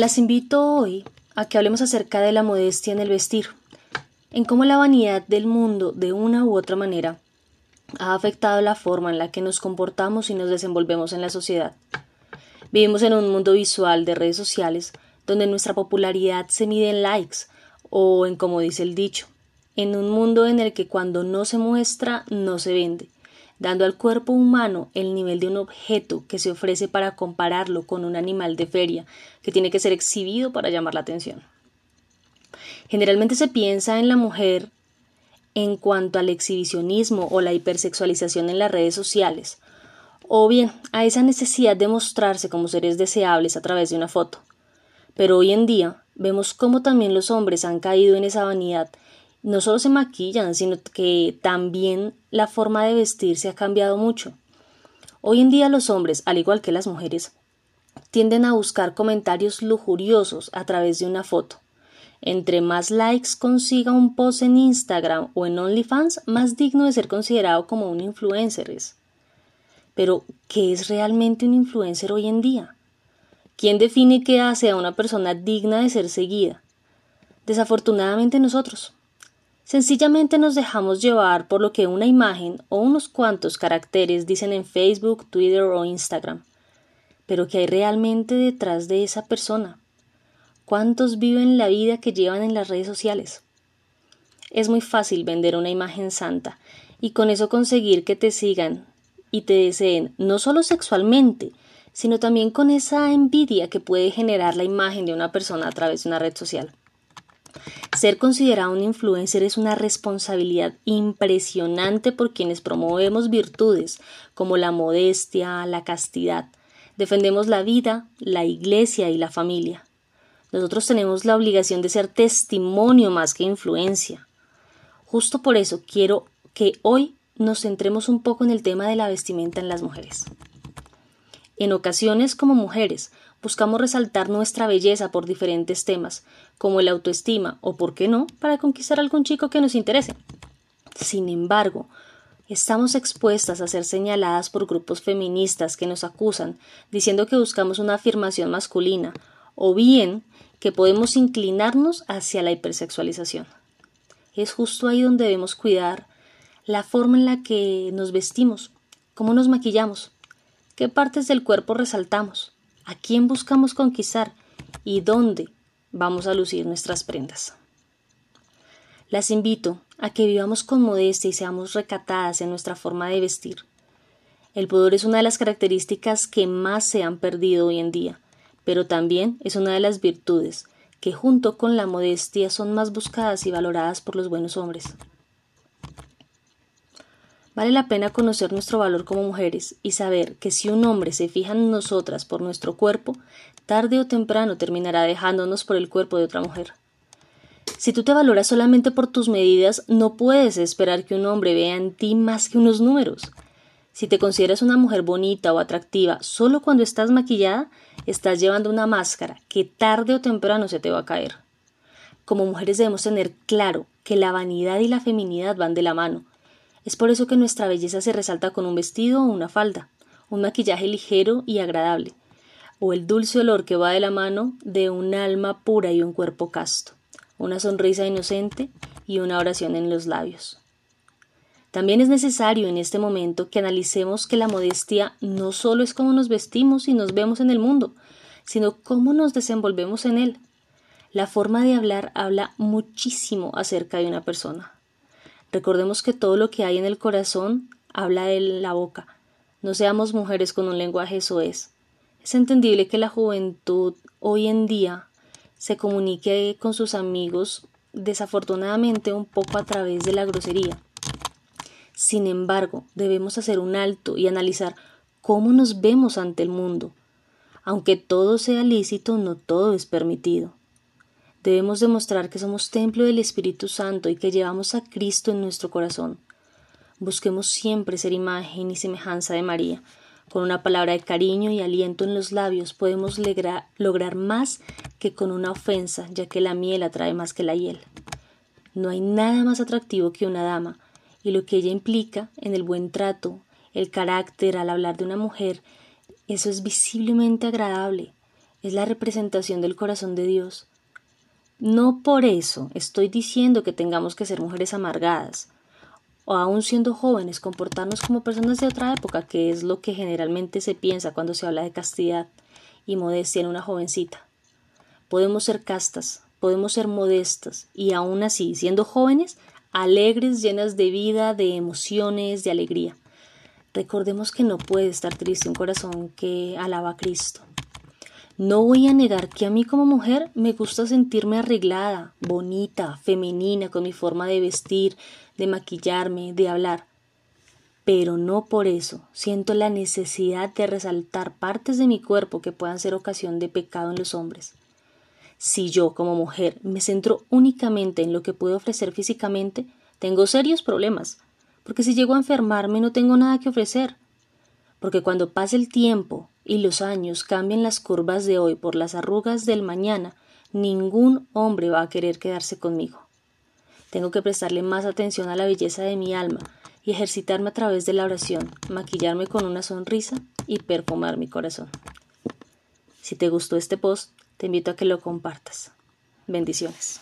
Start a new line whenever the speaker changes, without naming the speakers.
Las invito hoy a que hablemos acerca de la modestia en el vestir, en cómo la vanidad del mundo, de una u otra manera, ha afectado la forma en la que nos comportamos y nos desenvolvemos en la sociedad. Vivimos en un mundo visual de redes sociales donde nuestra popularidad se mide en likes o en como dice el dicho, en un mundo en el que cuando no se muestra no se vende, dando al cuerpo humano el nivel de un objeto que se ofrece para compararlo con un animal de feria que tiene que ser exhibido para llamar la atención. Generalmente se piensa en la mujer en cuanto al exhibicionismo o la hipersexualización en las redes sociales, o bien a esa necesidad de mostrarse como seres deseables a través de una foto. Pero hoy en día vemos cómo también los hombres han caído en esa vanidad no solo se maquillan, sino que también la forma de vestirse ha cambiado mucho. Hoy en día los hombres, al igual que las mujeres, tienden a buscar comentarios lujuriosos a través de una foto. Entre más likes consiga un post en Instagram o en OnlyFans, más digno de ser considerado como un influencer es. Pero, ¿qué es realmente un influencer hoy en día? ¿Quién define qué hace a una persona digna de ser seguida? Desafortunadamente nosotros. Sencillamente nos dejamos llevar por lo que una imagen o unos cuantos caracteres dicen en Facebook, Twitter o Instagram. Pero ¿qué hay realmente detrás de esa persona? ¿Cuántos viven la vida que llevan en las redes sociales? Es muy fácil vender una imagen santa y con eso conseguir que te sigan y te deseen no solo sexualmente, sino también con esa envidia que puede generar la imagen de una persona a través de una red social. Ser considerado un influencer es una responsabilidad impresionante por quienes promovemos virtudes como la modestia, la castidad. Defendemos la vida, la iglesia y la familia. Nosotros tenemos la obligación de ser testimonio más que influencia. Justo por eso quiero que hoy nos centremos un poco en el tema de la vestimenta en las mujeres. En ocasiones, como mujeres, buscamos resaltar nuestra belleza por diferentes temas, como el autoestima o, por qué no, para conquistar a algún chico que nos interese. Sin embargo, estamos expuestas a ser señaladas por grupos feministas que nos acusan, diciendo que buscamos una afirmación masculina, o bien que podemos inclinarnos hacia la hipersexualización. Es justo ahí donde debemos cuidar la forma en la que nos vestimos, cómo nos maquillamos, qué partes del cuerpo resaltamos, a quién buscamos conquistar y dónde vamos a lucir nuestras prendas. Las invito a que vivamos con modestia y seamos recatadas en nuestra forma de vestir. El pudor es una de las características que más se han perdido hoy en día, pero también es una de las virtudes que junto con la modestia son más buscadas y valoradas por los buenos hombres. Vale la pena conocer nuestro valor como mujeres y saber que si un hombre se fija en nosotras por nuestro cuerpo, tarde o temprano terminará dejándonos por el cuerpo de otra mujer. Si tú te valoras solamente por tus medidas, no puedes esperar que un hombre vea en ti más que unos números. Si te consideras una mujer bonita o atractiva solo cuando estás maquillada, estás llevando una máscara que tarde o temprano se te va a caer. Como mujeres debemos tener claro que la vanidad y la feminidad van de la mano, es por eso que nuestra belleza se resalta con un vestido o una falda, un maquillaje ligero y agradable, o el dulce olor que va de la mano de un alma pura y un cuerpo casto, una sonrisa inocente y una oración en los labios. También es necesario en este momento que analicemos que la modestia no solo es cómo nos vestimos y nos vemos en el mundo, sino cómo nos desenvolvemos en él. La forma de hablar habla muchísimo acerca de una persona. Recordemos que todo lo que hay en el corazón habla de la boca. No seamos mujeres con un lenguaje soez. Es entendible que la juventud hoy en día se comunique con sus amigos desafortunadamente un poco a través de la grosería. Sin embargo, debemos hacer un alto y analizar cómo nos vemos ante el mundo. Aunque todo sea lícito, no todo es permitido. Debemos demostrar que somos templo del Espíritu Santo y que llevamos a Cristo en nuestro corazón. Busquemos siempre ser imagen y semejanza de María. Con una palabra de cariño y aliento en los labios podemos lograr más que con una ofensa, ya que la miel atrae más que la hiel. No hay nada más atractivo que una dama, y lo que ella implica en el buen trato, el carácter al hablar de una mujer, eso es visiblemente agradable. es la representación del corazón de Dios. No por eso estoy diciendo que tengamos que ser mujeres amargadas, o aún siendo jóvenes comportarnos como personas de otra época, que es lo que generalmente se piensa cuando se habla de castidad y modestia en una jovencita. Podemos ser castas, podemos ser modestas y aún así, siendo jóvenes, alegres, llenas de vida, de emociones, de alegría. Recordemos que no puede estar triste un corazón que alaba a Cristo. No voy a negar que a mí como mujer me gusta sentirme arreglada, bonita, femenina, con mi forma de vestir, de maquillarme, de hablar. Pero no por eso siento la necesidad de resaltar partes de mi cuerpo que puedan ser ocasión de pecado en los hombres. Si yo, como mujer, me centro únicamente en lo que puedo ofrecer físicamente, tengo serios problemas, porque si llego a enfermarme no tengo nada que ofrecer. Porque cuando pase el tiempo y los años cambien las curvas de hoy por las arrugas del mañana, ningún hombre va a querer quedarse conmigo. Tengo que prestarle más atención a la belleza de mi alma y ejercitarme a través de la oración, maquillarme con una sonrisa y perfumar mi corazón. Si te gustó este post, te invito a que lo compartas. Bendiciones.